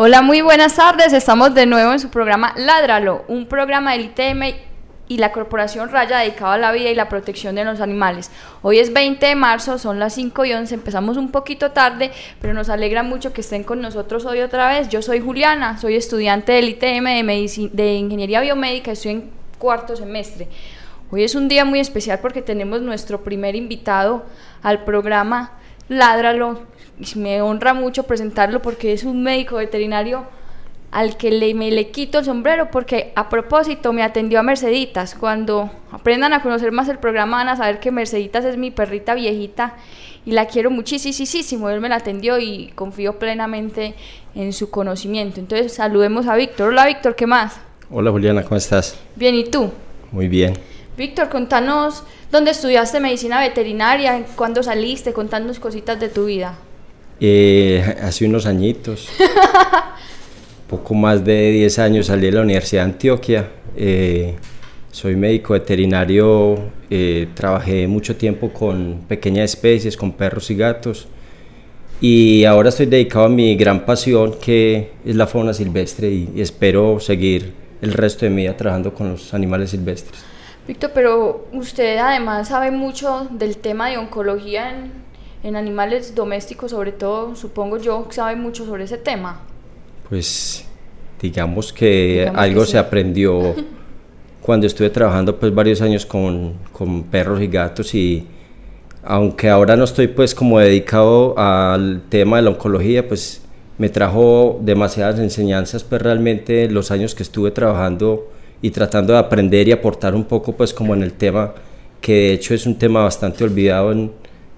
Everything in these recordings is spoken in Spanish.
Hola, muy buenas tardes. Estamos de nuevo en su programa Ládralo, un programa del ITM y la Corporación Raya dedicado a la vida y la protección de los animales. Hoy es 20 de marzo, son las 5 y 11, empezamos un poquito tarde, pero nos alegra mucho que estén con nosotros hoy otra vez. Yo soy Juliana, soy estudiante del ITM de, de Ingeniería Biomédica, estoy en cuarto semestre. Hoy es un día muy especial porque tenemos nuestro primer invitado al programa Ládralo, me honra mucho presentarlo porque es un médico veterinario al que le, me le quito el sombrero porque a propósito me atendió a Merceditas. Cuando aprendan a conocer más el programa van a saber que Merceditas es mi perrita viejita y la quiero muchísimo. Él me la atendió y confío plenamente en su conocimiento. Entonces saludemos a Víctor. Hola Víctor, ¿qué más? Hola Juliana, ¿cómo estás? Bien, ¿y tú? Muy bien. Víctor, contanos dónde estudiaste medicina veterinaria, cuándo saliste, contanos cositas de tu vida. Eh, hace unos añitos, poco más de 10 años, salí de la Universidad de Antioquia. Eh, soy médico veterinario, eh, trabajé mucho tiempo con pequeñas especies, con perros y gatos. Y ahora estoy dedicado a mi gran pasión, que es la fauna silvestre, y, espero seguir el resto de mi vida trabajando con los animales silvestres. Víctor, pero usted además sabe mucho del tema de oncología en, en animales domésticos, sobre todo, supongo yo, sabe mucho sobre ese tema. Pues digamos que algo se aprendió cuando estuve trabajando pues varios años con, con, perros y gatos y aunque ahora no estoy pues como dedicado al tema de la oncología, pues me trajo demasiadas enseñanzas pues realmente los años que estuve trabajando y tratando de aprender y aportar un poco pues como en el tema que de hecho es un tema bastante olvidado en,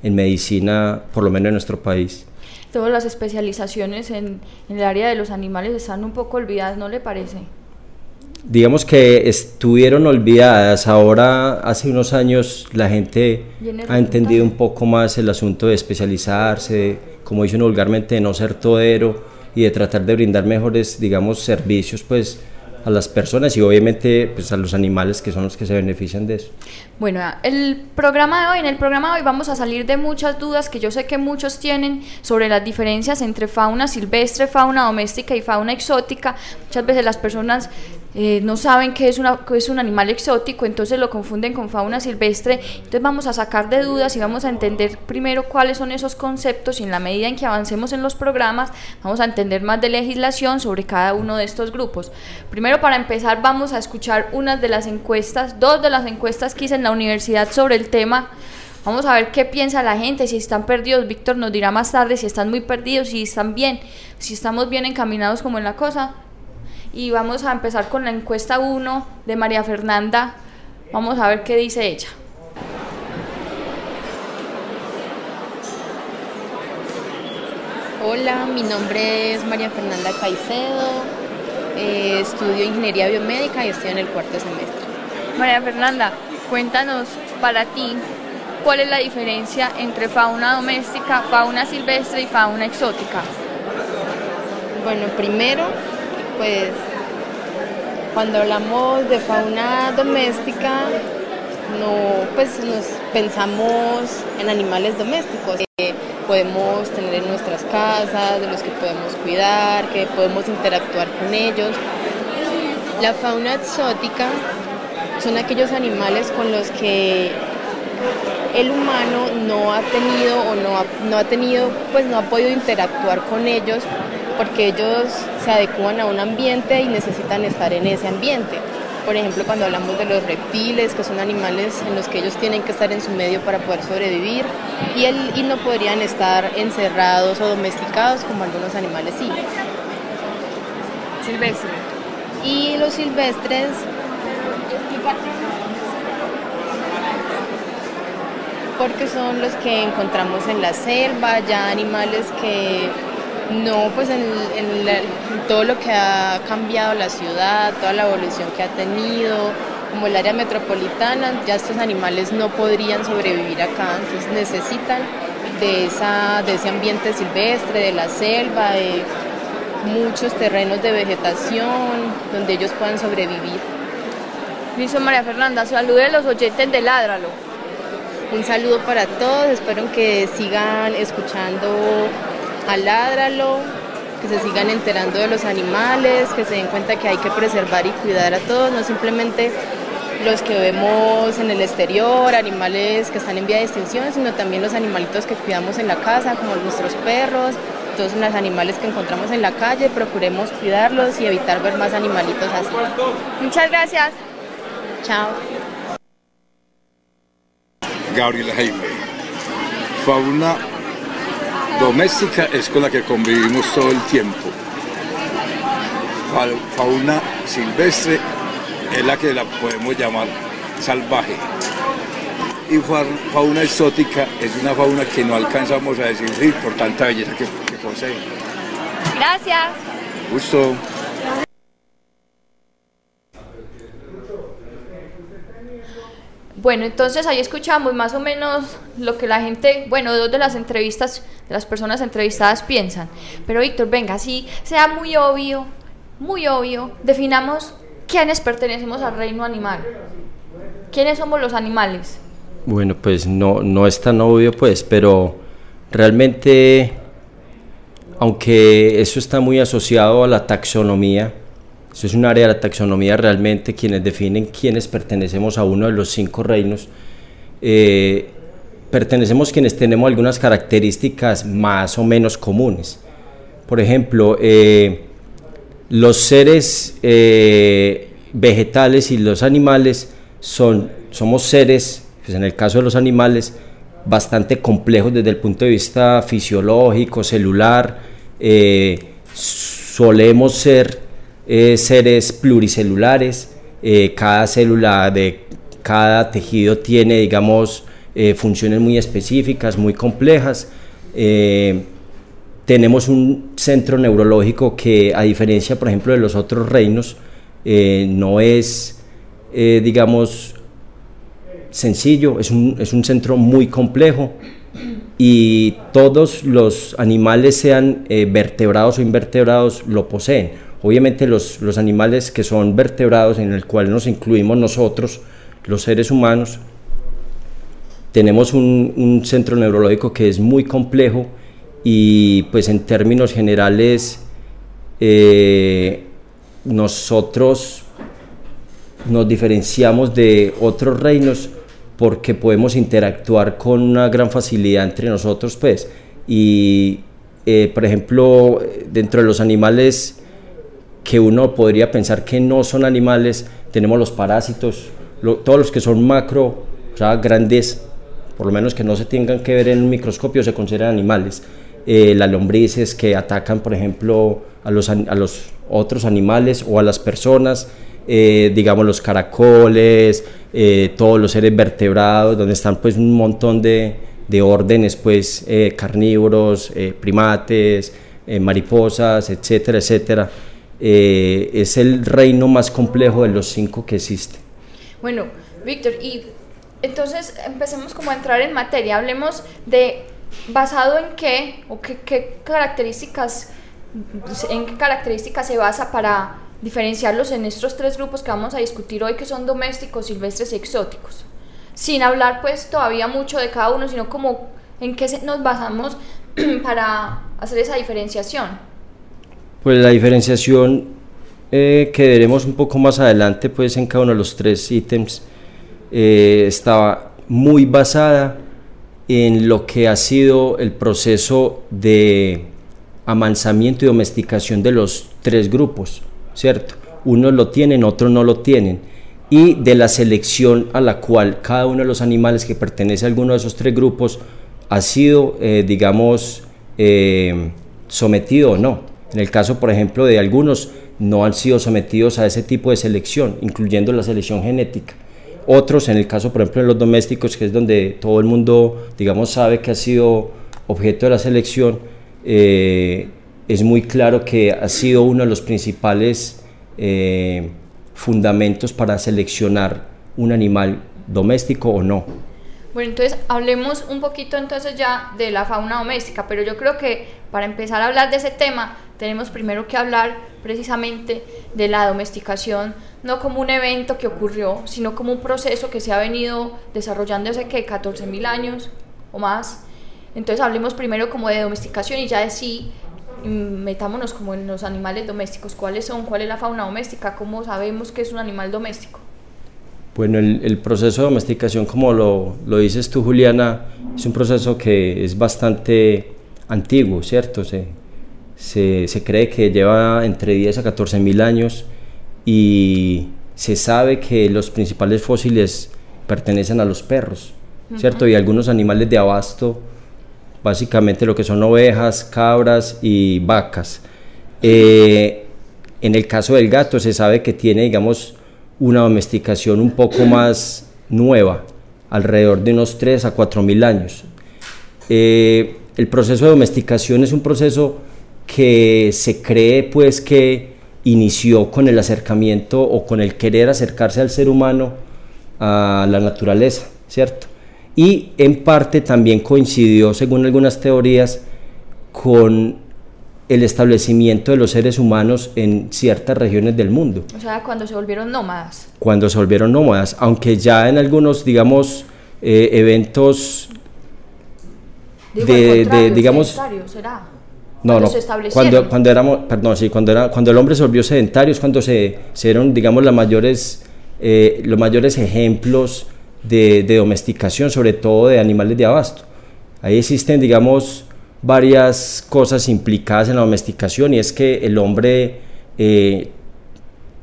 en medicina, por lo menos en nuestro país. Todas las especializaciones en, en, el área de los animales están un poco olvidadas, ¿no le parece? Digamos que estuvieron olvidadas, ahora hace unos años la gente ha entendido un poco más el asunto de especializarse, como dicen vulgarmente, de no ser todero y de tratar de brindar mejores, digamos, servicios, pues a las personas y obviamente pues a los animales que son los que se benefician de eso. Bueno, el programa de hoy, en el programa de hoy vamos a salir de muchas dudas que yo sé que muchos tienen sobre las diferencias entre fauna silvestre, fauna doméstica y fauna exótica. Muchas veces las personas eh, no saben que es, una, es un animal exótico, entonces lo confunden con fauna silvestre. Entonces vamos a sacar de dudas y vamos a entender primero cuáles son esos conceptos y en la medida en que avancemos en los programas vamos a entender más de legislación sobre cada uno de estos grupos. Primero para empezar vamos a escuchar unas de las encuestas, dos de las encuestas que hice en la universidad sobre el tema. Vamos a ver qué piensa la gente, si están perdidos, Víctor nos dirá más tarde si están muy perdidos, si están bien, si estamos bien encaminados como en la cosa y vamos a empezar con la encuesta 1 de María Fernanda. Vamos a ver qué dice ella. Hola, mi nombre es María Fernanda Caicedo, eh, estudio Ingeniería Biomédica y estoy en el cuarto semestre. María Fernanda, cuéntanos para ti cuál es la diferencia entre fauna doméstica, fauna silvestre y fauna exótica. Bueno, primero pues cuando hablamos de fauna doméstica, no, pues nos pensamos en animales domésticos que podemos tener en nuestras casas, de los que podemos cuidar, que podemos interactuar con ellos. La fauna exótica son aquellos animales con los que el humano no ha tenido o no ha, no ha tenido, pues no ha podido interactuar con ellos porque ellos se adecuan a un ambiente y necesitan estar en ese ambiente. Por ejemplo, cuando hablamos de los reptiles, que son animales en los que ellos tienen que estar en su medio para poder sobrevivir y, el, y no podrían estar encerrados o domesticados como algunos animales sí. Silvestre. Y los silvestres porque son los que encontramos en la selva, ya animales que No, pues en, todo lo que ha cambiado la ciudad, toda la evolución que ha tenido, como el área metropolitana, ya estos animales no podrían sobrevivir acá, entonces necesitan de, esa, de ese ambiente silvestre, de la selva, de muchos terrenos de vegetación donde ellos puedan sobrevivir. Listo, María Fernanda, salude a los oyentes de Ládralo. Un saludo para todos, espero que sigan escuchando a Ládralo, que se sigan enterando de los animales, que se den cuenta que hay que preservar y cuidar a todos, no simplemente los que vemos en el exterior, animales que están en vía de extinción, sino también los animalitos que cuidamos en la casa, como nuestros perros, todos los animales que encontramos en la calle, procuremos cuidarlos y evitar ver más animalitos así. Muchas gracias. Chao. Gabriel Jaime. Fauna doméstica es con la que convivimos todo el tiempo. Fauna silvestre es la que la podemos llamar salvaje. Y fauna exótica es una fauna que no alcanzamos a describir por tanta belleza que, que posee. Gracias. Gusto. Bueno, entonces ahí escuchamos más o menos lo que la gente, bueno, dos de las entrevistas, de las personas entrevistadas piensan. Pero Víctor, venga, si sea muy obvio, muy obvio, definamos quiénes pertenecemos al reino animal. ¿Quiénes somos los animales? Bueno, pues no, no es tan obvio, pues, pero realmente, aunque eso está muy asociado a la taxonomía, eso es un área de la taxonomía realmente, quienes definen quiénes pertenecemos a uno de los cinco reinos. Eh, pertenecemos quienes tenemos algunas características más o menos comunes. Por ejemplo, eh, los seres eh, vegetales y los animales son, somos seres, pues en el caso de los animales, bastante complejos desde el punto de vista fisiológico, celular. solemos ser eh, seres pluricelulares, eh, cada célula de cada tejido tiene, digamos, eh, funciones muy específicas, muy complejas. tenemos un centro neurológico que, a diferencia, por ejemplo, de los otros reinos, no es, digamos, sencillo, es un, es un centro muy complejo y todos los animales, sean vertebrados o invertebrados, lo poseen Obviamente los, los animales que son vertebrados, en el cual nos incluimos nosotros, los seres humanos, tenemos un, un, centro neurológico que es muy complejo y pues en términos generales eh, nosotros nos diferenciamos de otros reinos porque podemos interactuar con una gran facilidad entre nosotros pues. Y eh, por ejemplo dentro de los animales que uno podría pensar que no son animales, tenemos los parásitos, todos los que son macro, o sea, grandes, por lo menos que no se tengan que ver en un microscopio, se consideran animales. Eh, las lombrices que atacan, por ejemplo, a los, a los otros animales o a las personas, eh, digamos los caracoles, eh, todos los seres vertebrados, donde están pues un montón de, de órdenes, pues carnívoros, primates, mariposas, etcétera, etcétera. Eh, es el reino más complejo de los cinco que existe. Bueno, Víctor, y entonces empecemos como a entrar en materia, hablemos de basado en qué o qué, características en qué características se basa para diferenciarlos en estos tres grupos que vamos a discutir hoy que son domésticos, silvestres y exóticos. Sin hablar pues todavía mucho de cada uno, sino como en qué nos basamos para hacer esa diferenciación. Pues la diferenciación eh, que veremos un poco más adelante pues en cada uno de los tres ítems eh, estaba muy basada en lo que ha sido el proceso de amansamiento y domesticación de los tres grupos, ¿cierto? Unos lo tienen, otros no lo tienen, y de la selección a la cual cada uno de los animales que pertenece a alguno de esos tres grupos ha sido, eh, digamos, sometido o no. En el caso, por ejemplo, de algunos no han sido sometidos a ese tipo de selección, incluyendo la selección genética. Otros, en el caso, por ejemplo, de los domésticos, que es donde todo el mundo, digamos, sabe que ha sido objeto de la selección, eh, es muy claro que ha sido uno de los principales eh, fundamentos para seleccionar un animal doméstico o no. Bueno, entonces hablemos un poquito entonces ya de la fauna doméstica, pero yo creo que para empezar a hablar de ese tema tenemos primero que hablar precisamente de la domesticación, no como un evento que ocurrió, sino como un proceso que se ha venido desarrollando hace que 14 mil años o más. Entonces hablemos primero como de domesticación y ya de sí mm, metámonos como en los animales domésticos, cuáles son, cuál es la fauna doméstica, cómo sabemos que es un animal doméstico. Bueno, el, proceso de domesticación, como lo, lo, dices tú, Juliana, es un proceso que es bastante antiguo, ¿cierto? Se, se, se cree que lleva entre 10 a 14 mil años y se sabe que los principales fósiles pertenecen a los perros, ¿cierto? Y algunos animales de abasto, básicamente lo que son ovejas, cabras y vacas. Eh, en el caso del gato se sabe que tiene, digamos, una domesticación un poco más nueva, alrededor de unos 3 a 4 mil años. Eh, el proceso de domesticación es un proceso que se cree pues que inició con el acercamiento o con el querer acercarse al ser humano a la naturaleza, ¿cierto? Y en parte también coincidió, según algunas teorías, con el establecimiento de los seres humanos en ciertas regiones del mundo. O sea, cuando se volvieron nómadas. Cuando se volvieron nómadas, aunque ya en algunos, digamos, eh, eventos de, digamos... ¿será? No, no, cuando, cuando éramos, perdón, sí, cuando, era, cuando el hombre se volvió sedentario es cuando se, se dieron, digamos, las mayores, eh, los mayores ejemplos de, de domesticación, sobre todo de animales de abasto. Ahí existen, digamos, varias cosas implicadas en la domesticación y es que el hombre eh,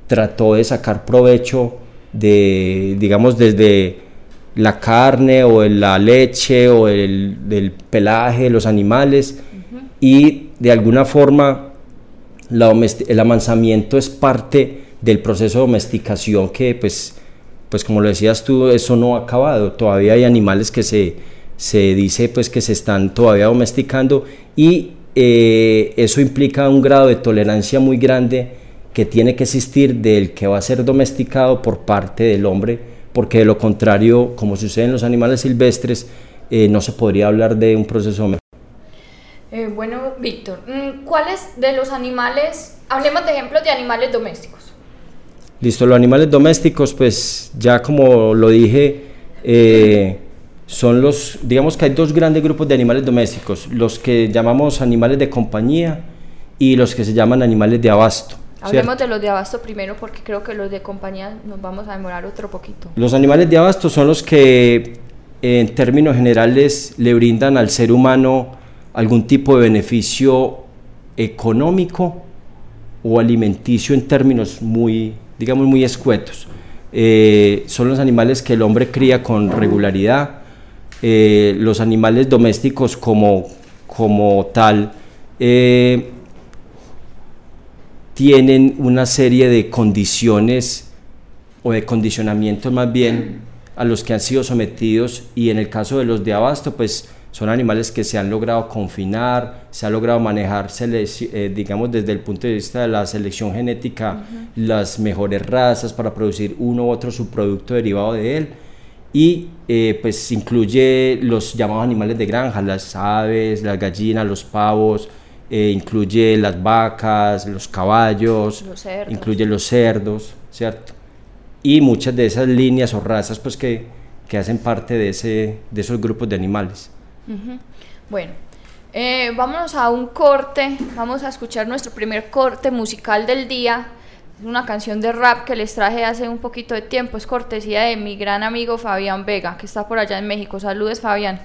trató de sacar provecho de, digamos, desde la carne o la leche o el del pelaje de los animales y de alguna forma el amansamiento es parte del proceso de domesticación que pues, pues como lo decías tú, eso no ha acabado, todavía hay animales que se se dice pues que se están todavía domesticando y eh, eso implica un grado de tolerancia muy grande que tiene que existir del que va a ser domesticado por parte del hombre, porque de lo contrario, como sucede en los animales silvestres, eh, no se podría hablar de un proceso eh, bueno, Víctor, mm, ¿cuáles de los animales, hablemos de ejemplos de animales domésticos? Listo, los animales domésticos, pues ya como lo dije, eh, son los, digamos que hay dos grandes grupos de animales domésticos, los que llamamos animales de compañía y los que se llaman animales de abasto. Hablemos de los de abasto primero porque creo que los de compañía nos vamos a demorar otro poquito. Los animales de abasto son los que en términos generales le brindan al ser humano algún tipo de beneficio económico o alimenticio en términos muy, digamos, muy escuetos. Eh, son los animales que el hombre cría con regularidad, eh, los animales domésticos como, como tal eh, tienen una serie de condiciones o de condicionamientos más bien a los que han sido sometidos y en el caso de los de abasto pues son animales que se han logrado confinar, se ha logrado manejar, eh, digamos, desde el punto de vista de la selección genética, las mejores razas para producir uno u otro subproducto derivado de él y eh, pues incluye los llamados animales de granja, las aves, las gallinas, los pavos, eh, incluye las vacas, los caballos, incluye los cerdos, ¿cierto? Y muchas de esas líneas o razas pues que, que hacen parte de, ese, de esos grupos de animales. Bueno, eh, vámonos a un corte, vamos a escuchar nuestro primer corte musical del día una canción de rap que les traje hace un poquito de tiempo, es cortesía de mi gran amigo Fabián Vega, que está por allá en México. Saludes, Fabián.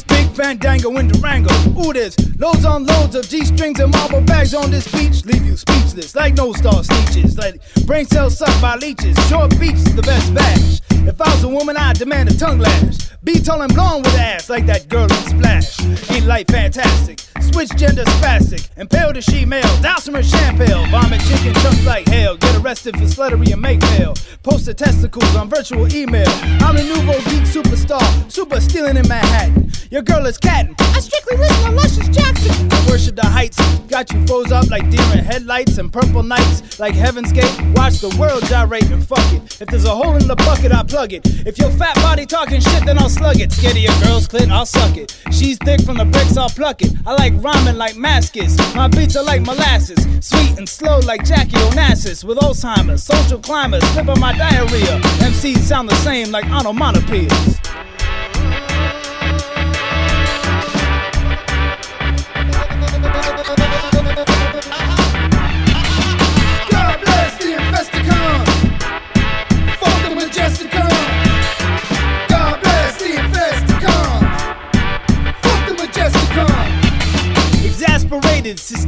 Fandango in Durango. Ooh, this Loads on loads of G strings and marble bags on this beach. Leave you speechless like no star sneeches. Like brain cells sucked by leeches. Short beach is the best batch. If I was a woman, I'd demand a tongue lash. Be tall and blonde with ass like that girl in Splash. Ain't life fantastic? Switch gender spastic. Impale to she male. Douse her champagne. Vomit chicken chunks like hell. Get arrested for sluttery and make mail. Post the testicles on virtual email. I'm the nouveau geek superstar. Super stealing in Manhattan. Your girl is catting. I strictly listen to Luscious Jackson. I worship the heights. Got you froze up like deer in headlights and purple nights like Heaven's Gate. Watch the world gyrate and fuck it. If there's a hole in the bucket, I plug it. If your fat body talking shit, then I'll slug it. Scared of your girl's clit, I'll suck it. She's thick from the bricks, I'll pluck it. I like rhyming like Mascus. My beats are like molasses. Sweet and slow like Jackie Onassis. With Alzheimer's, social climbers, flip on my diarrhea. MCs sound the same like onomatopoeias.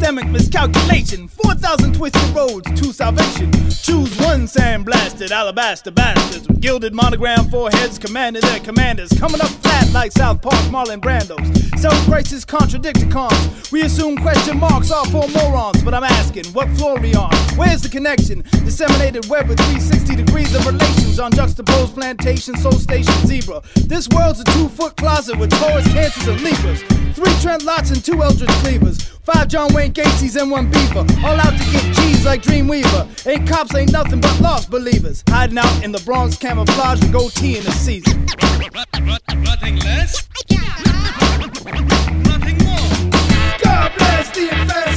Systemic miscalculation. 4,000 twisted roads to salvation. Choose one sandblasted alabaster bastards with gilded monogram foreheads commanding their commanders. Coming up flat like South Park Marlon Brandos. Self crisis contradicticons. We assume question marks are for morons, but I'm asking, what floor we on? Where's the connection? Disseminated web with 360 degrees of relations on juxtaposed plantation, soul station, zebra. This world's a two foot closet with Taurus, Cancers, and Libras. Three Trent Lots and two Eldritch Cleavers. Five John Wayne Gacy's and one Beaver. All out to get cheese like Dreamweaver. Ain't cops, ain't nothing but lost believers. Hiding out in the Bronx camouflage and goatee in the season. Nothing less. Nothing more. God bless the Investicons.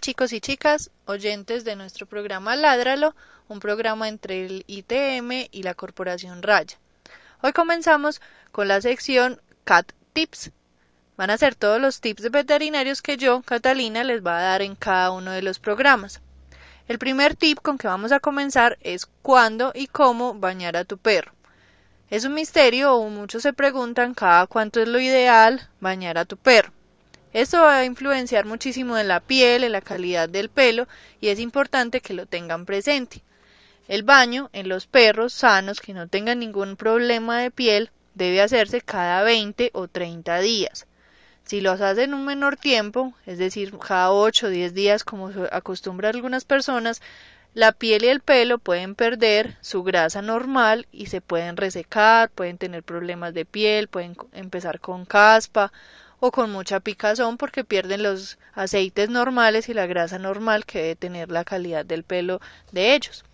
Chicos y chicas, oyentes de nuestro programa Ládralo, un programa entre el ITM y la Corporación Raya. Hoy comenzamos con la sección Cat Tips. Van a ser todos los tips veterinarios que yo, Catalina, les va a dar en cada uno de los programas. El primer tip con que vamos a comenzar es cuándo y cómo bañar a tu perro. Es un misterio o muchos se preguntan cada cuánto es lo ideal bañar a tu perro. Esto va a influenciar muchísimo en la piel, en la calidad del pelo y es importante que lo tengan presente. El baño en los perros sanos que no tengan ningún problema de piel debe hacerse cada 20 o 30 días. Si los hacen en un menor tiempo, es decir, cada 8 o 10 días como acostumbra algunas personas, la piel y el pelo pueden perder su grasa normal y se pueden resecar, pueden tener problemas de piel, pueden empezar con caspa o con mucha picazón porque pierden los aceites normales y la grasa normal que debe tener la calidad del pelo de ellos.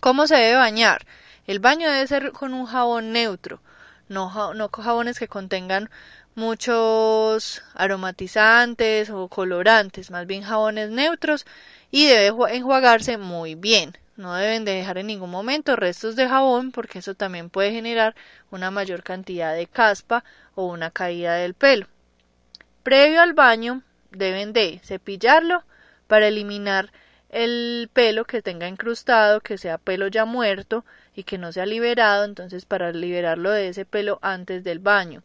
¿Cómo se debe bañar? El baño debe ser con un jabón neutro, no, no jabones que contengan muchos aromatizantes o colorantes, más bien jabones neutros y debe enjuagarse muy bien. No deben de dejar en ningún momento restos de jabón porque eso también puede generar una mayor cantidad de caspa o una caída del pelo. Previo al baño deben de cepillarlo para eliminar el pelo que tenga incrustado, que sea pelo ya muerto y que no sea liberado, entonces para liberarlo de ese pelo antes del baño.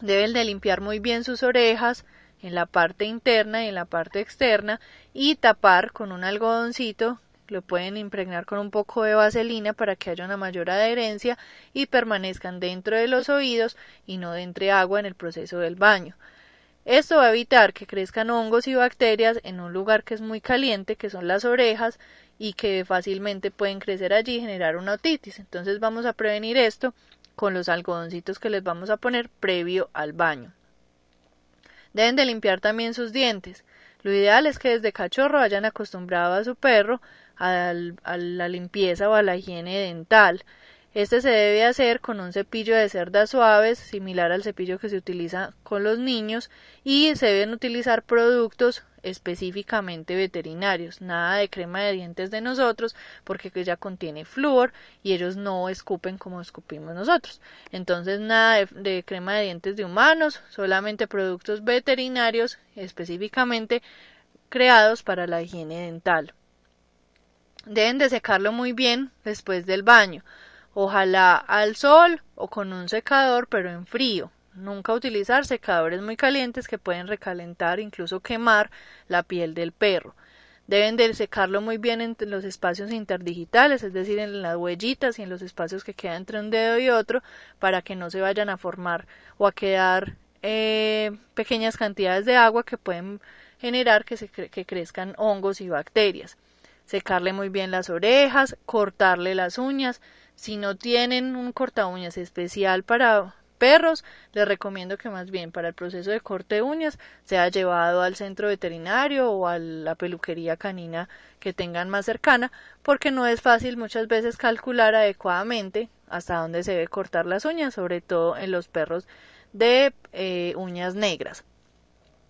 Deben de limpiar muy bien sus orejas en la parte interna y en la parte externa y tapar con un algodoncito lo pueden impregnar con un poco de vaselina para que haya una mayor adherencia y permanezcan dentro de los oídos y no entre agua en el proceso del baño. Esto va a evitar que crezcan hongos y bacterias en un lugar que es muy caliente, que son las orejas, y que fácilmente pueden crecer allí y generar una otitis. Entonces vamos a prevenir esto con los algodoncitos que les vamos a poner previo al baño. Deben de limpiar también sus dientes. Lo ideal es que desde cachorro hayan acostumbrado a su perro a la limpieza o a la higiene dental. Este se debe hacer con un cepillo de cerdas suaves, similar al cepillo que se utiliza con los niños, y se deben utilizar productos específicamente veterinarios, nada de crema de dientes de nosotros, porque ya contiene flúor y ellos no escupen como escupimos nosotros. Entonces, nada de, crema de dientes de humanos, solamente productos veterinarios específicamente creados para la higiene dental. Deben de secarlo muy bien después del baño, ojalá al sol o con un secador pero en frío. Nunca utilizar secadores muy calientes que pueden recalentar, incluso quemar la piel del perro. Deben de secarlo muy bien en los espacios interdigitales, es decir, en las huellitas y en los espacios que quedan entre un dedo y otro, para que no se vayan a formar o a quedar eh, pequeñas cantidades de agua que pueden generar que, se que crezcan hongos y bacterias. Secarle muy bien las orejas, cortarle las uñas. Si no tienen un corta uñas especial para perros, les recomiendo que más bien para el proceso de corte de uñas sea llevado al centro veterinario o a la peluquería canina que tengan más cercana, porque no es fácil muchas veces calcular adecuadamente hasta dónde se debe cortar las uñas, sobre todo en los perros de eh, uñas negras.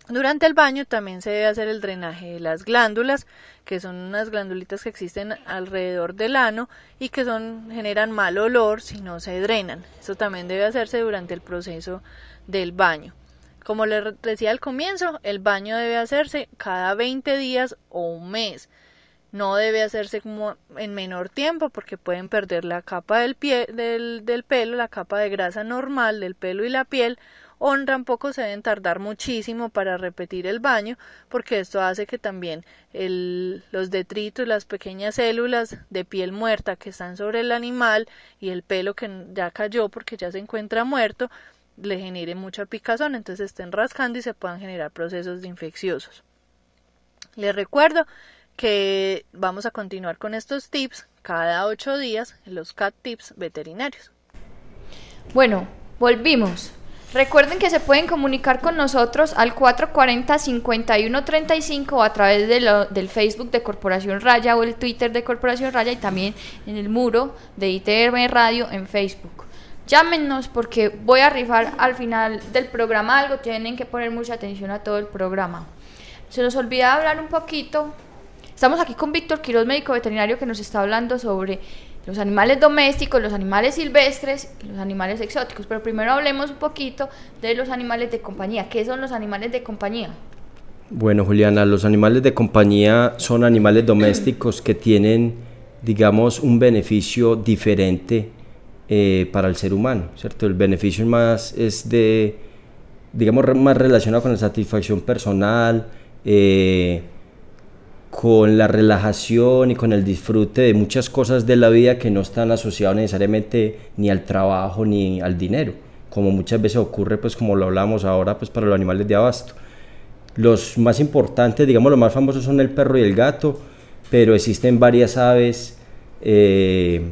Durante el baño también se debe hacer el drenaje de las glándulas, que son unas glándulitas que existen alrededor del ano y que son generan mal olor si no se drenan. Eso también debe hacerse durante el proceso del baño. Como les decía al comienzo, el baño debe hacerse cada 20 días o un mes. No debe hacerse como en menor tiempo porque pueden perder la capa del, pie, del pelo, la capa de grasa normal del pelo y la piel o tampoco se deben tardar muchísimo para repetir el baño porque esto hace que también los detritos, las pequeñas células de piel muerta que están sobre el animal y el pelo que ya cayó porque ya se encuentra muerto le genere mucha picazón, entonces estén rascando y se puedan generar procesos infecciosos. Les recuerdo que vamos a continuar con estos tips cada ocho días en los CAT Tips veterinarios. Bueno, volvimos. Recuerden que se pueden comunicar con nosotros al 440-5135 o a través de del Facebook de Corporación Raya o el Twitter de Corporación Raya y también en el muro de ITM Radio en Facebook. Llámenos porque voy a rifar al final del programa algo, tienen que poner mucha atención a todo el programa. Se nos olvida hablar un poquito. Estamos aquí con Víctor Quiroz, médico veterinario, que nos está hablando sobre los animales domésticos, los animales silvestres los animales exóticos. Pero primero hablemos un poquito de los animales de compañía. ¿Qué son los animales de compañía? Bueno, Juliana, los animales de compañía son animales domésticos que tienen, digamos, un beneficio diferente eh, para el ser humano, ¿cierto? El beneficio más es de, digamos, más relacionado con la satisfacción personal, eh, con la relajación y con el disfrute de muchas cosas de la vida que no están asociadas necesariamente ni al trabajo ni al dinero, como muchas veces ocurre, pues como lo hablamos ahora, pues para los animales de abasto. Los más importantes, digamos los más famosos son el perro y el gato, pero existen varias aves eh,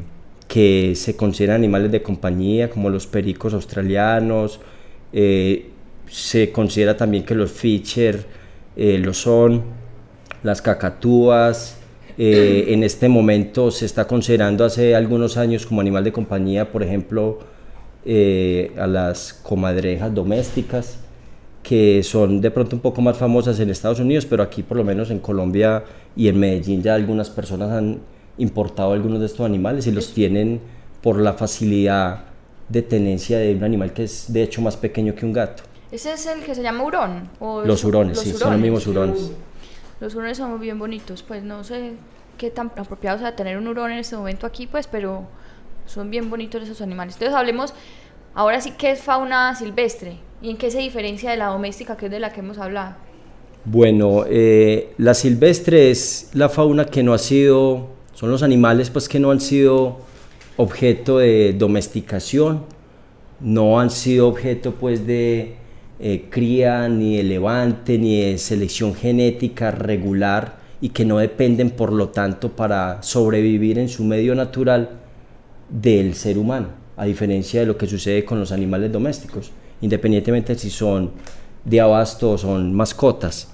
que se consideran animales de compañía, como los pericos australianos, eh, se considera también que los Fischer eh, lo son, las cacatúas. Eh, en este momento se está considerando hace algunos años como animal de compañía, por ejemplo, eh, a las comadrejas domésticas, que son de pronto un poco más famosas en Estados Unidos, pero aquí por lo menos en Colombia y en Medellín ya algunas personas han importado algunos de estos animales y los tienen por la facilidad de tenencia de un animal que es de hecho más pequeño que un gato. ¿Ese es el que se llama hurón? los hurones, sí, son los mismos hurones. Los hurones son bien bonitos, pues no sé qué tan apropiado sea tener un hurón en este momento aquí, pues, pero son bien bonitos esos animales. Entonces hablemos ahora sí qué es fauna silvestre y en qué se diferencia de la doméstica, que es de la que hemos hablado. Bueno, eh, la silvestre es la fauna que no ha sido, son los animales pues que no han sido objeto de domesticación, no han sido objeto pues de eh, cría ni de levante ni de selección genética regular y que no dependen por lo tanto para sobrevivir en su medio natural del ser humano, a diferencia de lo que sucede con los animales domésticos, independientemente si son de abasto o son mascotas.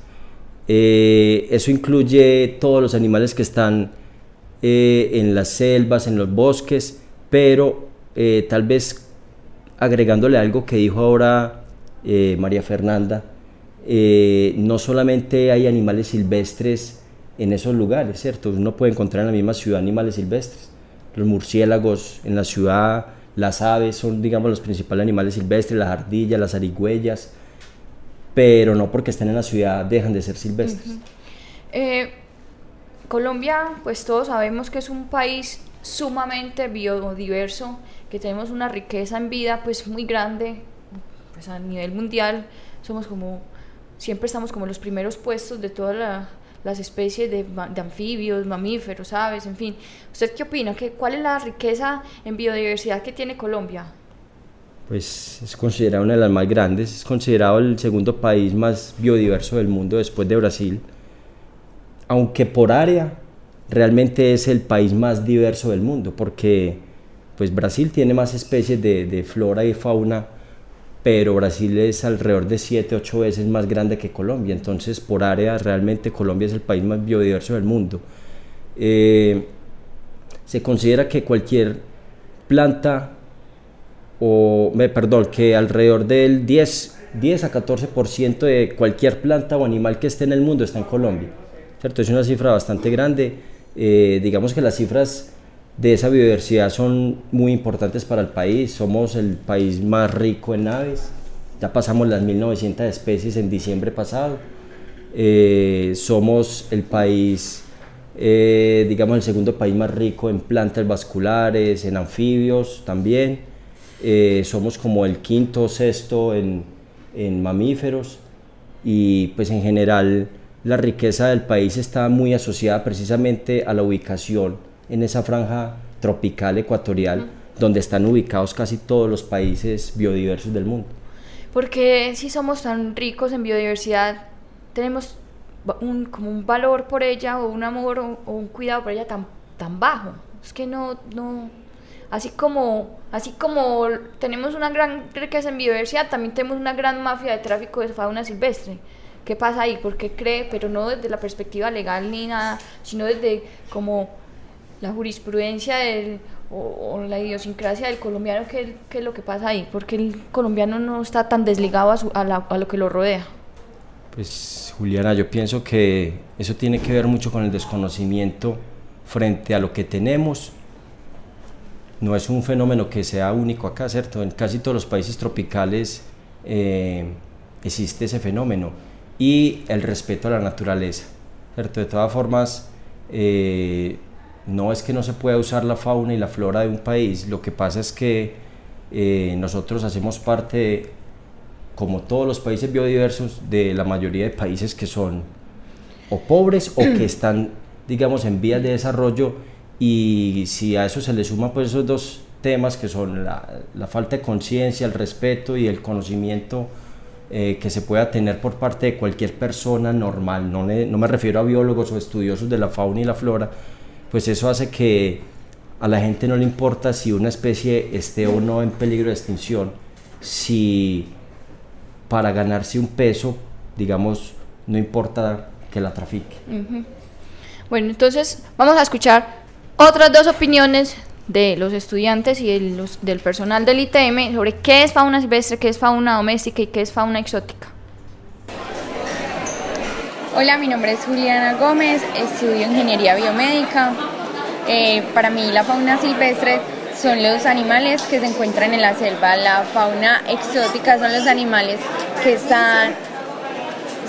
Eh, eso incluye todos los animales que están eh, en las selvas, en los bosques, pero tal vez agregándole algo que dijo ahora eh, María Fernanda, eh, no solamente hay animales silvestres en esos lugares, ¿cierto? Uno puede encontrar en la misma ciudad animales silvestres. Los murciélagos en la ciudad, las aves son, digamos, los principales animales silvestres, las ardillas, las arigüeyas, pero no porque estén en la ciudad dejan de ser silvestres. Eh, Colombia, pues todos sabemos que es un país sumamente biodiverso, que tenemos una riqueza en vida pues muy grande, pues, a nivel mundial somos como, siempre estamos como los primeros puestos de todas las especies de, anfibios, mamíferos, aves, en fin. ¿Usted qué opina? ¿Qué, ¿Cuál es la riqueza en biodiversidad que tiene Colombia? Pues es considerado una de las más grandes, es considerado el segundo país más biodiverso del mundo después de Brasil, aunque por área realmente es el país más diverso del mundo, porque pues Brasil tiene más especies de, de flora y fauna pero Brasil es alrededor de 7, 8 veces más grande que Colombia, entonces por área realmente Colombia es el país más biodiverso del mundo. Eh, se considera que cualquier planta, o perdón, que alrededor del 10, 10 a 14% de cualquier planta o animal que esté en el mundo está en Colombia. ¿cierto? Es una cifra bastante grande. Eh, digamos que las cifras de esa biodiversidad son muy importantes para el país. Somos el país más rico en aves. Ya pasamos las 1900 especies en diciembre pasado. Eh, somos el país, eh, digamos, el segundo país más rico en plantas vasculares, en anfibios también. Eh, somos como el quinto o sexto en, en mamíferos. Y pues en general la riqueza del país está muy asociada precisamente a la ubicación en esa franja tropical ecuatorial donde están ubicados casi todos los países biodiversos del mundo. Porque si somos tan ricos en biodiversidad, tenemos un, como un valor por ella o un amor o, un cuidado por ella tan, tan bajo. Es que no, no, así como, así como tenemos una gran riqueza en biodiversidad, también tenemos una gran mafia de tráfico de fauna silvestre. ¿Qué pasa ahí? ¿Por qué cree? Pero no desde la perspectiva legal ni nada, sino desde como la jurisprudencia del, o, la idiosincrasia del colombiano, ¿qué, es lo que pasa ahí? Porque el colombiano no está tan desligado a, a, lo que lo rodea. Pues Juliana, yo pienso que eso tiene que ver mucho con el desconocimiento frente a lo que tenemos. No es un fenómeno que sea único acá, ¿cierto? En casi todos los países tropicales eh, existe ese fenómeno y el respeto a la naturaleza, ¿cierto? De todas formas, eh, no es que no se pueda usar la fauna y la flora de un país, lo que pasa es que eh, nosotros hacemos parte, como todos los países biodiversos, de la mayoría de países que son o pobres o que están, digamos, en vías de desarrollo y si a eso se le suma pues esos dos temas que son la, falta de conciencia, el respeto y el conocimiento eh, que se pueda tener por parte de cualquier persona normal, no, no me refiero a biólogos o estudiosos de la fauna y la flora, pues eso hace que a la gente no le importa si una especie esté o no en peligro de extinción, si para ganarse un peso, digamos, no importa que la trafique. Bueno, entonces vamos a escuchar otras dos opiniones de los estudiantes y del personal del ITM sobre qué es fauna silvestre, qué es fauna doméstica y qué es fauna exótica. Hola, mi nombre es Juliana Gómez, estudio ingeniería biomédica. Eh, para mí la fauna silvestre son los animales que se encuentran en la selva. La fauna exótica son los animales que están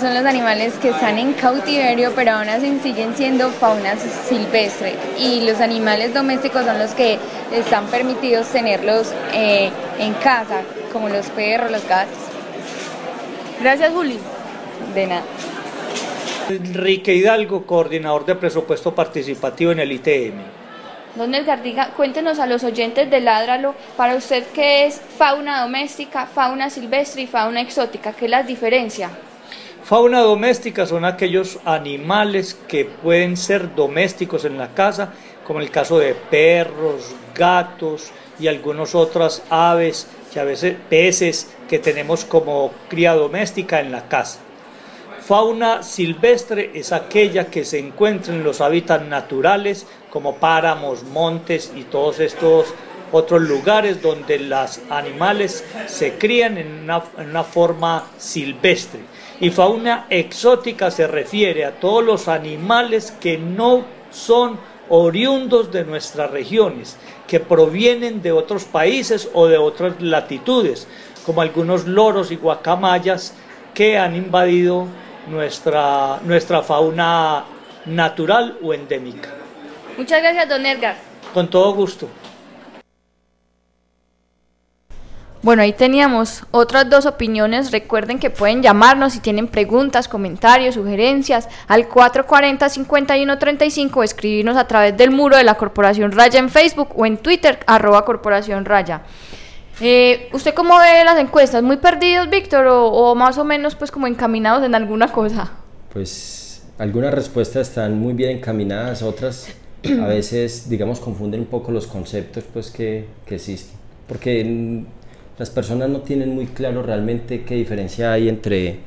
son los animales que están en cautiverio, pero aún así siguen siendo fauna silvestre. Y los animales domésticos son los que están permitidos tenerlos eh, en casa, como los perros, los gatos. Gracias, Juli. De nada. Enrique Hidalgo, coordinador de presupuesto participativo en el ITM. Don Edgar, diga, cuéntenos a los oyentes de Ládralo, para usted qué es fauna doméstica, fauna silvestre y fauna exótica, ¿qué es la diferencia? Fauna doméstica son aquellos animales que pueden ser domésticos en la casa, como el caso de perros, gatos y algunas otras aves y a veces peces que tenemos como cría doméstica en la casa. Fauna silvestre es aquella que se encuentra en los hábitats naturales como páramos, montes y todos estos otros lugares donde los animales se crían en una, en una, forma silvestre. Y fauna exótica se refiere a todos los animales que no son oriundos de nuestras regiones, que provienen de otros países o de otras latitudes, como algunos loros y guacamayas que han invadido nuestra, nuestra fauna natural o endémica. Muchas gracias, don Edgar. Con todo gusto. Bueno, ahí teníamos otras dos opiniones. Recuerden que pueden llamarnos si tienen preguntas, comentarios, sugerencias al 440-5135 o escribirnos a través del muro de la Corporación Raya en Facebook o en Twitter, arroba Corporación Raya. Eh, ¿Usted cómo ve las encuestas? ¿Muy perdidos, Víctor, o, o, más o menos pues como encaminados en alguna cosa? Pues algunas respuestas están muy bien encaminadas, otras a veces, digamos, confunden un poco los conceptos pues que, que existen. Porque las personas no tienen muy claro realmente qué diferencia hay entre,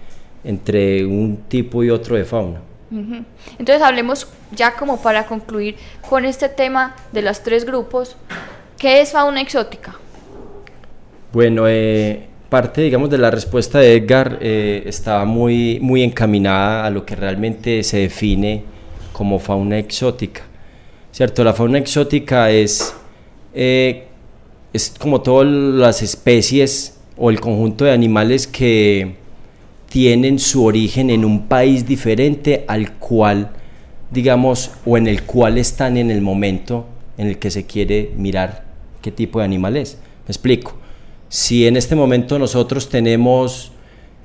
entre un tipo y otro de fauna. Entonces hablemos ya como para concluir con este tema de los tres grupos. ¿Qué es fauna exótica? Bueno, eh, parte, digamos, de la respuesta de Edgar eh, estaba muy, muy encaminada a lo que realmente se define como fauna exótica. ¿Cierto? La fauna exótica es, eh, es como todas las especies o el conjunto de animales que tienen su origen en un país diferente al cual, digamos, o en el cual están en el momento en el que se quiere mirar qué tipo de animal es. Me explico si en este momento nosotros tenemos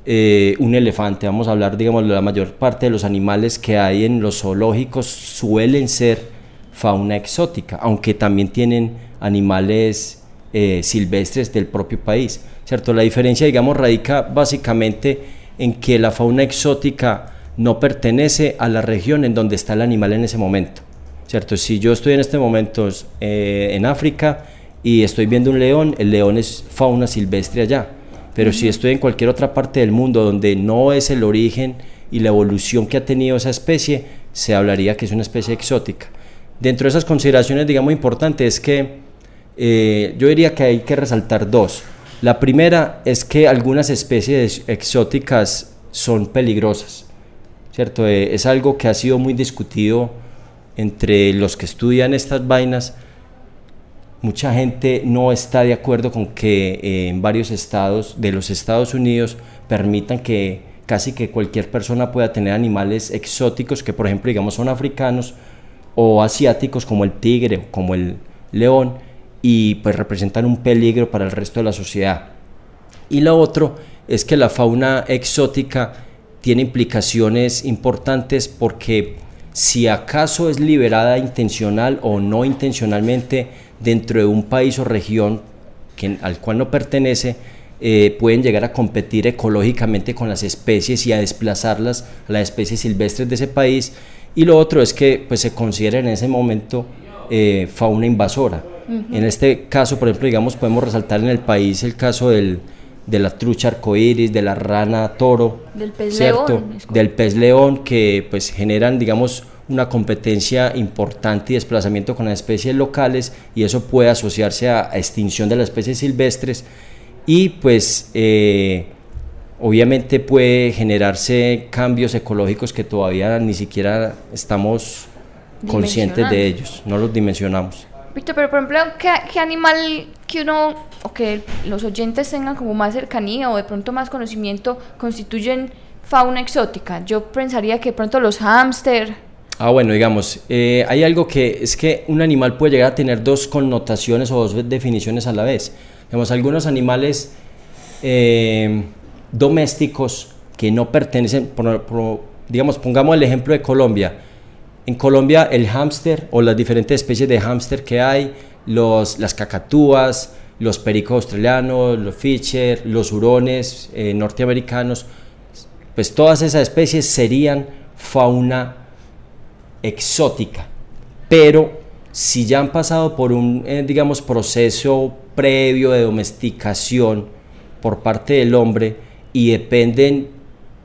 eh, un elefante, vamos a hablar, digamos, la mayor parte de los animales que hay en los zoológicos suelen ser fauna exótica, aunque también tienen animales eh, silvestres del propio país, ¿cierto? La diferencia, digamos, radica básicamente en que la fauna exótica no pertenece a la región en donde está el animal en ese momento, ¿cierto? Si yo estoy en este momento eh, en África, y estoy viendo un león, el león es fauna silvestre allá. Pero si estoy en cualquier otra parte del mundo donde no es el origen y la evolución que ha tenido esa especie, se hablaría que es una especie exótica. Dentro de esas consideraciones, digamos, importantes es que eh, yo diría que hay que resaltar dos. La primera es que algunas especies exóticas son peligrosas, ¿cierto? Eh, es algo que ha sido muy discutido entre los que estudian estas vainas, mucha gente no está de acuerdo con que eh, en varios estados de los Estados Unidos permitan que casi que cualquier persona pueda tener animales exóticos que por ejemplo digamos son africanos o asiáticos como el tigre o como el león y pues representan un peligro para el resto de la sociedad. Y lo otro es que la fauna exótica tiene implicaciones importantes porque si acaso es liberada intencional o no intencionalmente, dentro de un país o región que, al cual no pertenece, eh, pueden llegar a competir ecológicamente con las especies y a desplazarlas a las especies silvestres de ese país. Y lo otro es que pues, se considera en ese momento eh, fauna invasora. En este caso, por ejemplo, digamos, podemos resaltar en el país el caso del, de la trucha arcoíris, de la rana toro, del pez ¿cierto? león, del pez león, que pues generan, digamos, una competencia importante y desplazamiento con las especies locales y eso puede asociarse a, extinción de las especies silvestres y pues eh, obviamente puede generarse cambios ecológicos que todavía ni siquiera estamos conscientes de ellos, no los dimensionamos. Víctor, pero por ejemplo, ¿qué, ¿qué, animal que uno, o que los oyentes tengan como más cercanía o de pronto más conocimiento, constituyen fauna exótica? Yo pensaría que de pronto los hámster, Ah, bueno, digamos, eh, hay algo que es que un animal puede llegar a tener dos connotaciones o dos definiciones a la vez. Digamos, algunos animales eh, domésticos que no pertenecen, digamos, pongamos el ejemplo de Colombia, en Colombia el hámster o las diferentes especies de hámster que hay, los, las cacatúas, los pericos australianos, los fischer, los hurones eh, norteamericanos, pues todas esas especies serían fauna exótica. Pero si ya han pasado por un, eh, digamos, proceso previo de domesticación por parte del hombre y dependen,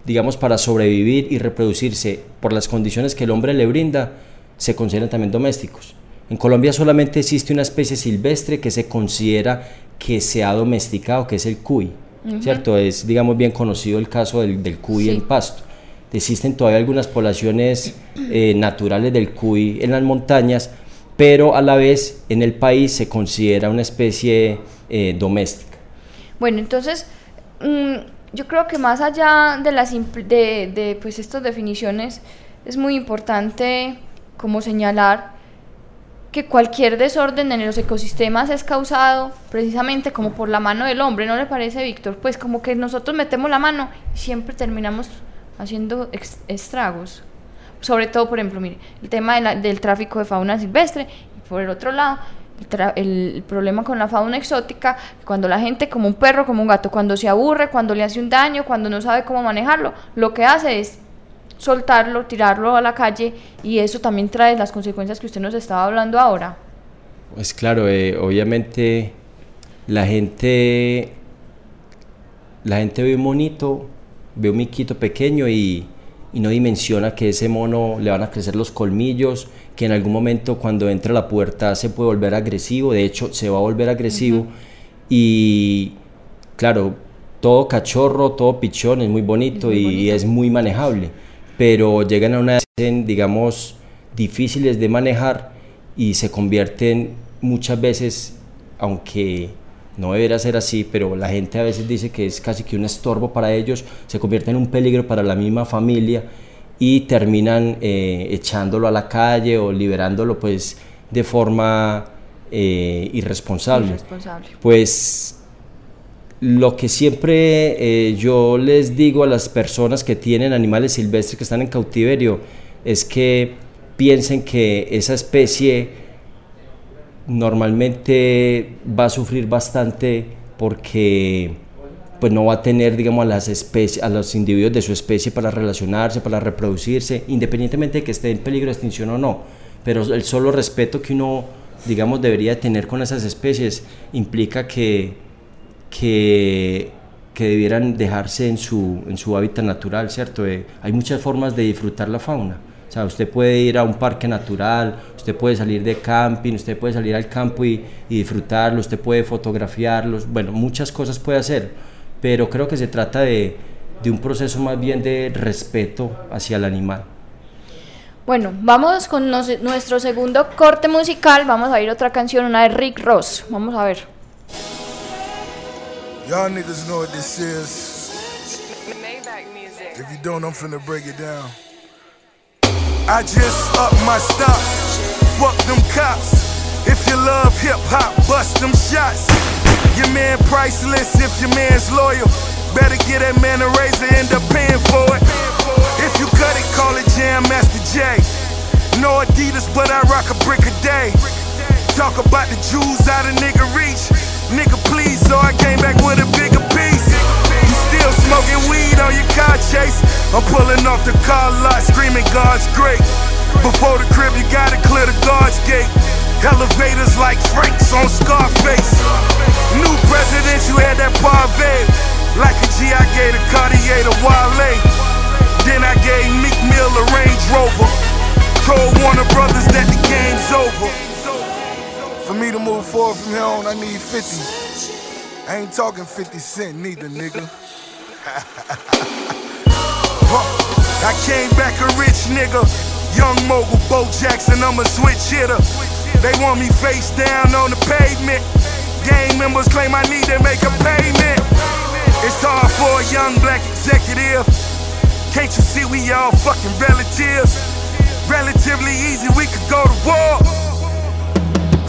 digamos, para sobrevivir y reproducirse por las condiciones que el hombre le brinda, se consideran también domésticos. En Colombia solamente existe una especie silvestre que se considera que se ha domesticado, que es el cuy, ¿cierto? Es, digamos, bien conocido el caso del, del cuy en pasto. Existen todavía algunas poblaciones eh, naturales del cuy en las montañas, pero a la vez en el país se considera una especie eh, doméstica. Bueno, entonces, mm, yo creo que más allá de las de, de pues estas definiciones, es muy importante como señalar que cualquier desorden en los ecosistemas es causado precisamente como por la mano del hombre, ¿no le parece, Víctor? Pues como que nosotros metemos la mano y siempre terminamos haciendo estragos. Sobre todo, por ejemplo, mire, el tema del tráfico de fauna silvestre y por el otro lado, el, problema con la fauna exótica, cuando la gente, como un perro, como un gato, cuando se aburre, cuando le hace un daño, cuando no sabe cómo manejarlo, lo que hace es soltarlo, tirarlo a la calle y eso también trae las consecuencias que usted nos estaba hablando ahora. Pues claro, eh, obviamente la gente, la gente ve un monito, ve un miquito pequeño y, y no dimensiona que ese mono le van a crecer los colmillos, que en algún momento cuando entra a la puerta se puede volver agresivo, de hecho se va a volver agresivo. Y claro, todo cachorro, todo pichón es muy bonito, y es muy manejable pero llegan a una edad, digamos, difíciles de manejar y se convierten muchas veces, aunque no debería ser así, pero la gente a veces dice que es casi que un estorbo para ellos, se convierte en un peligro para la misma familia y terminan eh, echándolo a la calle o liberándolo pues de forma eh, irresponsable. irresponsable. Pues lo que siempre eh, yo les digo a las personas que tienen animales silvestres que están en cautiverio es que piensen que esa especie normalmente va a sufrir bastante porque pues no va a tener digamos a las especies a los individuos de su especie para relacionarse para reproducirse independientemente de que esté en peligro de extinción o no pero el solo respeto que uno digamos debería tener con esas especies implica que que, debieran dejarse en su, en su hábitat natural, ¿cierto? Eh, hay muchas formas de disfrutar la fauna. O sea, usted puede ir a un parque natural, usted puede salir de camping, usted puede salir al campo y, y disfrutarlo, usted puede fotografiarlos, bueno, muchas cosas puede hacer, pero creo que se trata de, de un proceso más bien de respeto hacia el animal. Bueno, vamos con nuestro segundo corte musical, vamos a ir otra canción, una de Rick Ross, vamos a ver. Y'all niggas know what this is. If you don't, I'm finna break it down. I just up my stock. Fuck them cops. If you love hip hop, bust them shots. Your man priceless if your man's loyal. Better get that man a razor, end up paying for it. If you cut it, call it Jam Master J. No Adidas, but I rock a brick a day. Talk about the Jews out of nigga reach. Nigga, please, so I came back with a bigger smoking weed on your car chase. I'm pulling off the car lot, screaming God's great. Before the crib, you gotta clear the guards gate. Elevators like Franks on Scarface. New president, you had that parve. Like a G, I gave a Cartier to Wale. Then I gave Meek Mill a Range Rover. Told Warner Brothers that the game's over. For me to move forward from here on, I need 50. I ain't talking 50 cent neither, nigga. I came back a rich nigga. Young mogul, Bo Jackson, I'm a switch hitter. They want me face down on the pavement. Gang members claim I need to make a payment. It's hard for a young black executive. Can't you see we all fucking relatives? Relatively easy, we could go to war.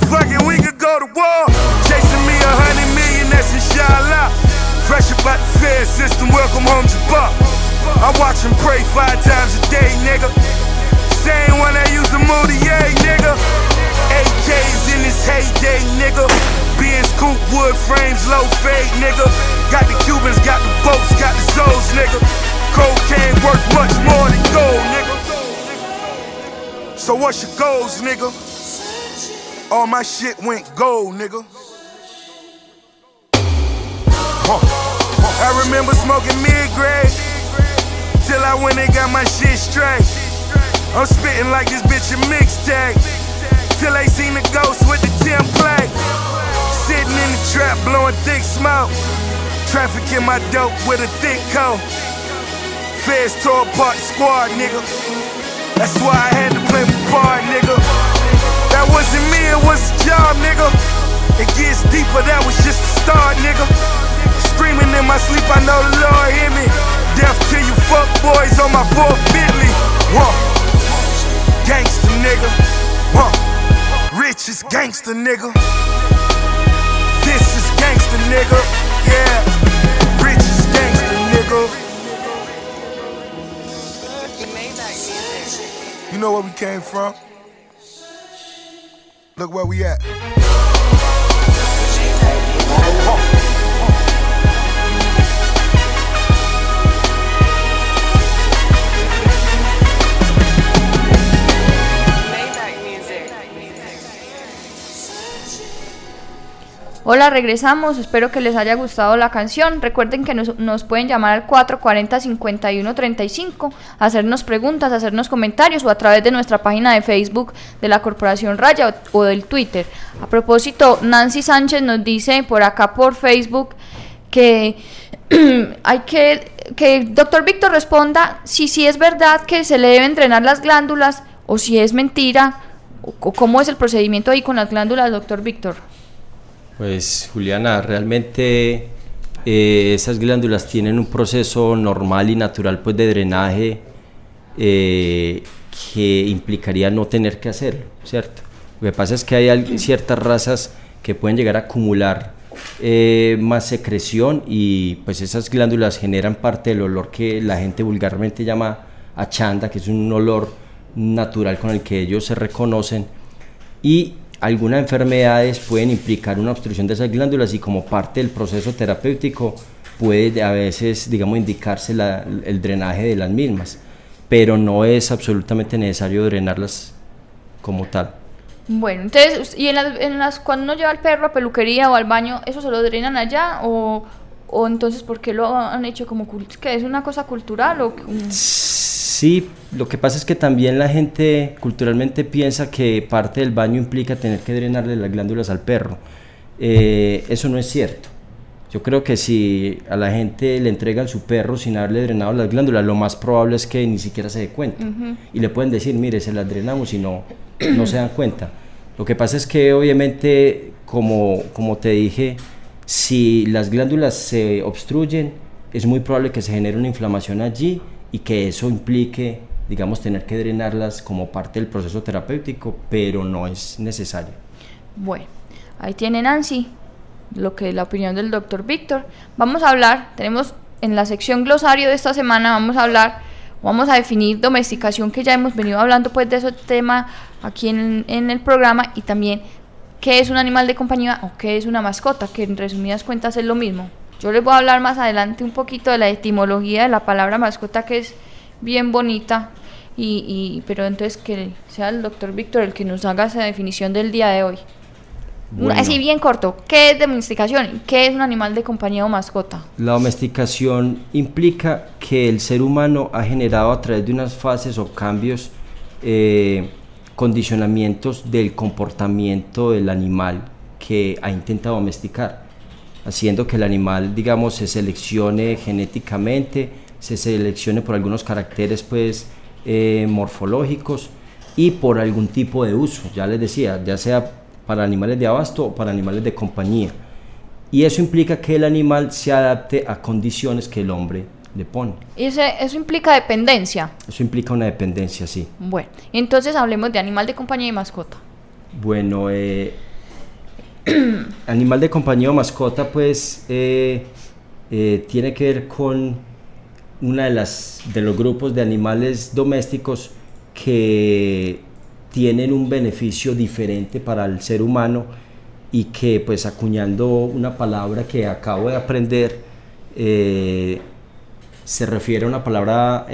Fuck it, we could go to war. Chasing me a hundred million, that's inshallah. Fresh about the fair system, welcome home, Jabba. I watch him pray five times a day, nigga. same one that used to move the yay, nigga. AK's in his heyday, nigga. Benz coupe, wood frames, low fade, nigga. Got the Cubans, got the boats, got the souls, nigga. Cocaine worth much more than gold, nigga. So what's your goals, nigga? All my shit went gold, nigga. Huh. I remember smoking mid-grade till I went and got my shit straight. I'm spitting like this bitch a mixtape till they seen the ghost with the template. Sitting in the trap, blowing thick smoke. Trafficking my dope with a thick coat. Feds tore apart the squad, nigga. That's why I had to play my part, nigga. That wasn't me, it was a job, nigga. It gets deeper, that was just the start, nigga. Screaming in my sleep, I know the Lord hear me. Death to you fuck boys on my fourth Bentley. Whoa. Gangsta nigga. Whoa. Rich is gangsta nigga. This is gangsta nigga. Yeah. Rich is gangsta nigga. You know where we came from? Look where we at. Hola, regresamos. Espero que les haya gustado la canción. Recuerden que nos, nos pueden llamar al 440-5135, hacernos preguntas, hacernos comentarios o a través de nuestra página de Facebook de la Corporación Raya o, del Twitter. A propósito, Nancy Sánchez nos dice por acá por Facebook que hay que que el doctor Víctor responda si sí es verdad que se le deben drenar las glándulas o si es mentira o o cómo es el procedimiento ahí con las glándulas, doctor Víctor. Pues Juliana, realmente eh, esas glándulas tienen un proceso normal y natural pues de drenaje eh, que implicaría no tener que hacerlo, ¿cierto? Lo que pasa es que hay ciertas razas que pueden llegar a acumular eh, más secreción y pues esas glándulas generan parte del olor que la gente vulgarmente llama achanda, que es un olor natural con el que ellos se reconocen y algunas enfermedades pueden implicar una obstrucción de esas glándulas y como parte del proceso terapéutico puede a veces, digamos, indicarse la- el drenaje de las mismas, pero no es absolutamente necesario drenarlas como tal. Bueno, entonces, ¿y en las, en las cuando uno lleva al perro a peluquería o al baño, eso se lo drenan allá o, o entonces por qué lo han hecho como que es una cosa cultural o Sí, lo que pasa es que también la gente culturalmente piensa que parte del baño implica tener que drenarle las glándulas al perro. Eh, eso no es cierto. Yo creo que si a la gente le entregan su perro sin haberle drenado las glándulas, lo más probable es que ni siquiera se dé cuenta. Y le pueden decir, mire, se las drenamos y no, no se dan cuenta. Lo que pasa es que obviamente, como, como te dije, si las glándulas se obstruyen, es muy probable que se genere una inflamación allí y que eso implique, digamos, tener que drenarlas como parte del proceso terapéutico, pero no es necesario. Bueno, ahí tiene Nancy lo que la opinión del doctor Víctor. Vamos a hablar, tenemos en la sección glosario de esta semana, vamos a hablar, vamos a definir domesticación, que ya hemos venido hablando pues de ese tema aquí en, en el programa, y también qué es un animal de compañía o qué es una mascota, que en resumidas cuentas es lo mismo. Yo les voy a hablar más adelante un poquito de la etimología de la palabra mascota, que es bien bonita, y, y- pero entonces que sea el doctor Víctor el que nos haga esa definición del día de hoy. Bueno. Así bien corto, ¿qué es domesticación? ¿Qué es un animal de compañía o mascota? La domesticación implica que el ser humano ha generado a través de unas fases o cambios eh, condicionamientos del comportamiento del animal que ha intentado domesticar, haciendo que el animal, digamos, se seleccione genéticamente, se seleccione por algunos caracteres pues eh, morfológicos y por algún tipo de uso, ya les decía, ya sea para animales de abasto o para animales de compañía. Y eso implica que el animal se adapte a condiciones que el hombre le pone. Y ese- eso implica dependencia. Eso implica una dependencia, sí. Bueno, entonces hablemos de animal de compañía y mascota. Bueno, eh, animal de compañía o mascota, pues eh, eh, tiene que ver con una de las de los grupos de animales domésticos que tienen un beneficio diferente para el ser humano y que pues acuñando una palabra que acabo de aprender, eh, se refiere a una palabra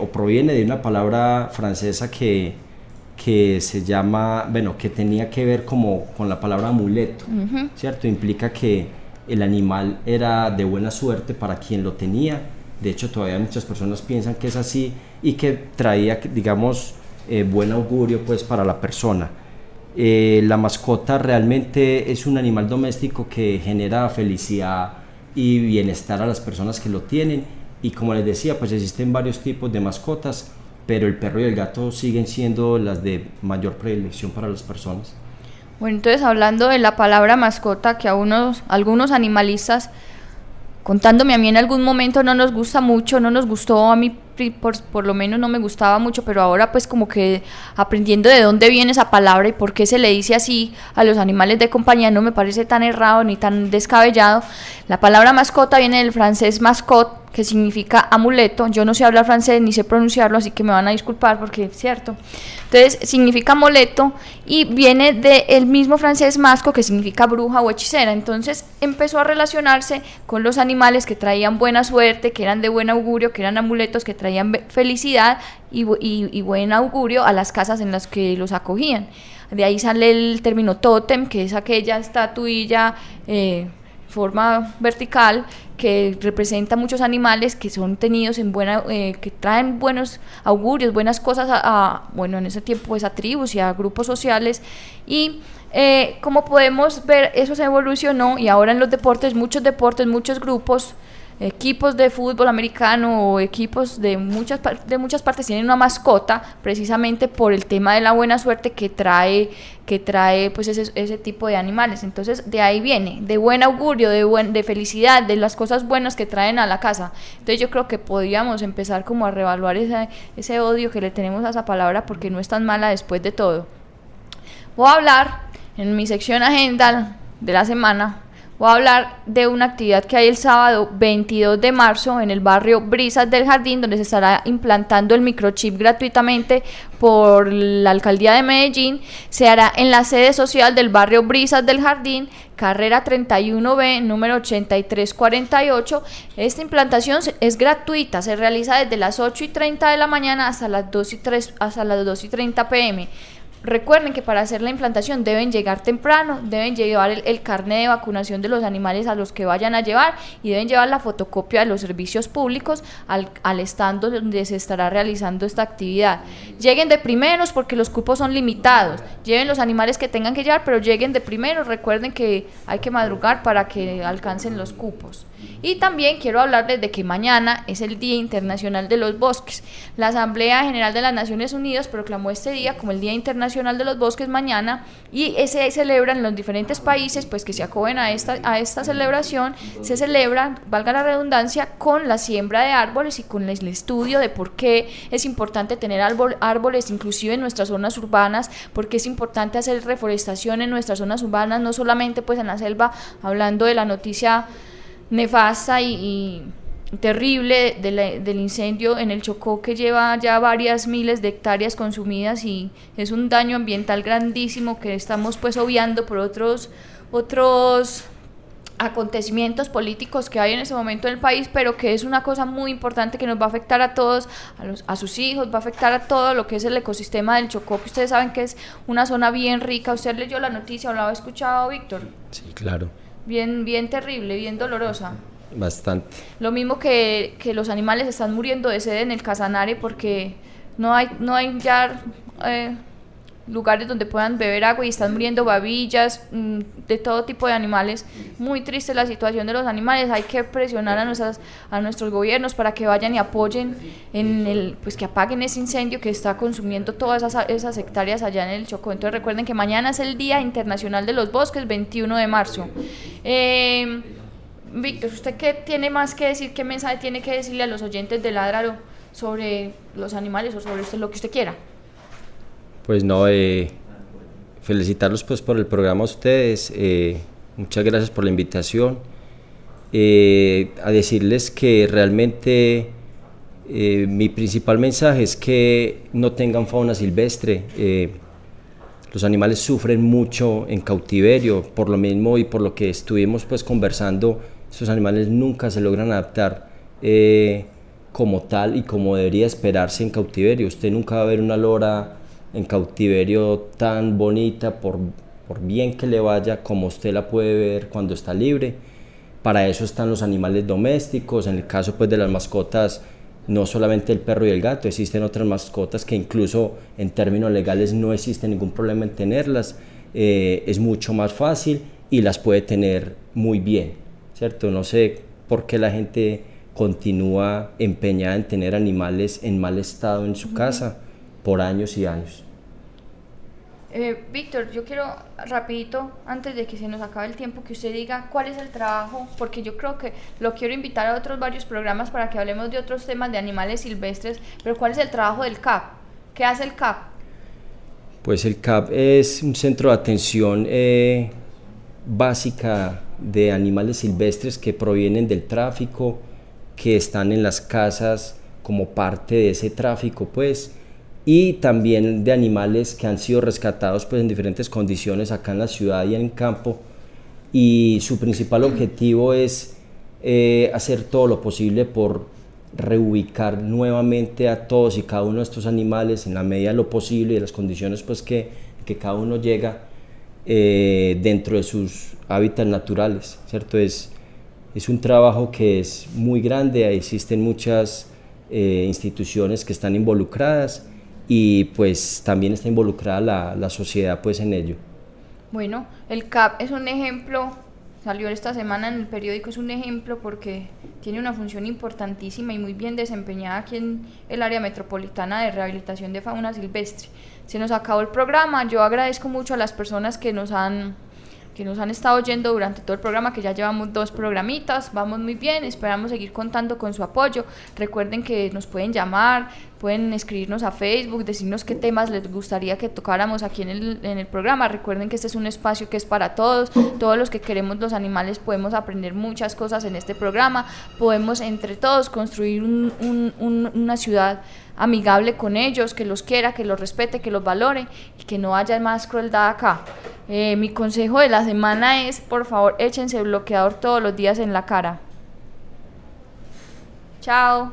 o proviene de una palabra francesa que, que se llama, bueno, que tenía que ver como con la palabra amuleto, ¿cierto? Implica que el animal era de buena suerte para quien lo tenía, de hecho todavía muchas personas piensan que es así y que traía, digamos, eh, buen augurio pues para la persona. Eh, la mascota realmente es un animal doméstico que genera felicidad y bienestar a las personas que lo tienen y como les decía pues existen varios tipos de mascotas pero el perro y el gato siguen siendo las de mayor predilección para las personas. Bueno, entonces hablando de la palabra mascota que a unos, algunos animalistas contándome a mí en algún momento no nos gusta mucho, no nos gustó a mí por, lo menos no me gustaba mucho, pero ahora pues como que aprendiendo de dónde viene esa palabra y por qué se le dice así a los animales de compañía no me parece tan errado ni tan descabellado. La palabra mascota viene del francés mascot, que significa amuleto. Yo no sé hablar francés ni sé pronunciarlo, así que me van a disculpar porque es cierto. Entonces significa amuleto y viene del mismo francés masco que significa bruja o hechicera. Entonces empezó a relacionarse con los animales que traían buena suerte, que eran de buen augurio, que eran amuletos que traían traían felicidad y, buen augurio a las casas en las que los acogían. De ahí sale el término tótem, que es aquella estatuilla eh, forma vertical que representa muchos animales que son tenidos en buena, eh, que traen buenos augurios, buenas cosas a, bueno, en ese tiempo pues a tribus y a grupos sociales y eh, como podemos ver eso se evolucionó y ahora en los deportes, muchos deportes, muchos grupos equipos de fútbol americano o equipos de muchas, de muchas partes tienen una mascota precisamente por el tema de la buena suerte que trae, que trae pues ese, ese tipo de animales. Entonces de ahí viene, de buen augurio, de, buen, de felicidad, de las cosas buenas que traen a la casa. Entonces yo creo que podríamos empezar como a revaluar ese, ese odio que le tenemos a esa palabra porque no es tan mala después de todo. Voy a hablar en mi sección agenda de la semana Voy a hablar de una actividad que hay el sábado 22 de marzo en el barrio Brisas del Jardín, donde se estará implantando el microchip gratuitamente por la alcaldía de Medellín. Se hará en la sede social del barrio Brisas del Jardín, carrera 31B, número 8348. Esta implantación es gratuita, se realiza desde las 8 y 30 de la mañana hasta las 2 y, 3, hasta las 2 y 30 pm. Recuerden que para hacer la implantación deben llegar temprano, deben llevar el, carnet de vacunación de los animales a los que vayan a llevar y deben llevar la fotocopia de los servicios públicos al, al estando donde se estará realizando esta actividad. Lleguen de primeros porque los cupos son limitados. Lleven los animales que tengan que llevar, pero lleguen de primeros. Recuerden que hay que madrugar para que alcancen los cupos. Y también quiero hablarles de que mañana es el Día Internacional de los Bosques. La Asamblea General de las Naciones Unidas proclamó este día como el Día Internacional de los Bosques mañana y se celebra en los diferentes países pues que se acogen a esta, a esta celebración, se celebran, valga la redundancia, con la siembra de árboles y con el estudio de por qué es importante tener árboles inclusive en nuestras zonas urbanas, porque es importante hacer reforestación en nuestras zonas urbanas, no solamente pues en la selva, hablando de la noticia nefasta y, terrible del incendio en el Chocó que lleva ya varias miles de hectáreas consumidas y es un daño ambiental grandísimo que estamos pues obviando por otros otros acontecimientos políticos que hay en ese momento en el país, pero que es una cosa muy importante que nos va a afectar a todos, a, los, a sus hijos, va a afectar a todo lo que es el ecosistema del Chocó, que ustedes saben que es una zona bien rica. ¿Usted leyó la noticia o la ha escuchado, Víctor? Sí, claro bien, bien terrible, bien dolorosa. Bastante. Lo mismo que, que los animales están muriendo de sed en el Casanare porque no hay, no hay ya eh, lugares donde puedan beber agua y están muriendo babillas, mm, de todo tipo de animales. Muy triste la situación de los animales. Hay que presionar a, nuestras, a nuestros gobiernos para que vayan y apoyen en el, pues que apaguen ese incendio que está consumiendo todas esas, esas hectáreas allá en el Chocó. Entonces recuerden que mañana es el Día Internacional de los Bosques, 21 de marzo. Eh, Víctor, ¿usted qué tiene más que decir? ¿Qué mensaje tiene que decirle a los oyentes de Ladraro sobre los animales o sobre lo que usted quiera? Pues no, eh, felicitarlos pues por el programa a ustedes, eh, muchas gracias por la invitación, eh, a decirles que realmente Eh, mi principal mensaje es que no tengan fauna silvestre. Eh, los animales sufren mucho en cautiverio, por lo mismo y por lo que estuvimos pues conversando, estos animales nunca se logran adaptar eh, como tal y como debería esperarse en cautiverio. Usted nunca va a ver una lora en cautiverio tan bonita, por, por bien que le vaya, como usted la puede ver cuando está libre. Para eso están los animales domésticos, en el caso pues de las mascotas no solamente el perro y el gato, existen otras mascotas que incluso en términos legales no existe ningún problema en tenerlas, eh, es mucho más fácil y las puede tener muy bien, ¿cierto? No sé por qué la gente continúa empeñada en tener animales en mal estado en su casa por años y años. Eh, Víctor, yo quiero rapidito, antes de que se nos acabe el tiempo, que usted diga cuál es el trabajo, porque yo creo que lo quiero invitar a otros varios programas para que hablemos de otros temas de animales silvestres, pero cuál es el trabajo del CAP, ¿qué hace el CAP? Pues el CAP es un centro de atención eh, básica de animales silvestres que provienen del tráfico, que están en las casas como parte de ese tráfico, pues y también de animales que han sido rescatados pues, en diferentes condiciones acá en la ciudad y en el campo. Y su principal objetivo es eh, hacer todo lo posible por reubicar nuevamente a todos y cada uno de estos animales en la medida de lo posible y de las condiciones pues, que, que cada uno llega eh, dentro de sus hábitats naturales. ¿cierto? Es, es un trabajo que es muy grande, existen muchas eh, instituciones que están involucradas y pues también está involucrada la, la sociedad pues en ello. Bueno, el CAP es un ejemplo, salió esta semana en el periódico, es un ejemplo porque tiene una función importantísima y muy bien desempeñada aquí en el área metropolitana de rehabilitación de fauna silvestre. Se nos acabó el programa, yo agradezco mucho a las personas que nos han que nos han estado oyendo durante todo el programa, que ya llevamos dos programitas, vamos muy bien, esperamos seguir contando con su apoyo. Recuerden que nos pueden llamar, pueden escribirnos a Facebook, decirnos qué temas les gustaría que tocáramos aquí en el, en el programa. Recuerden que este es un espacio que es para todos, todos los que queremos los animales podemos aprender muchas cosas en este programa, podemos entre todos construir una ciudad amigable con ellos, que los quiera, que los respete, que los valore y que no haya más crueldad acá. Eh, mi consejo de la semana es, por favor, échense bloqueador todos los días en la cara. Chao.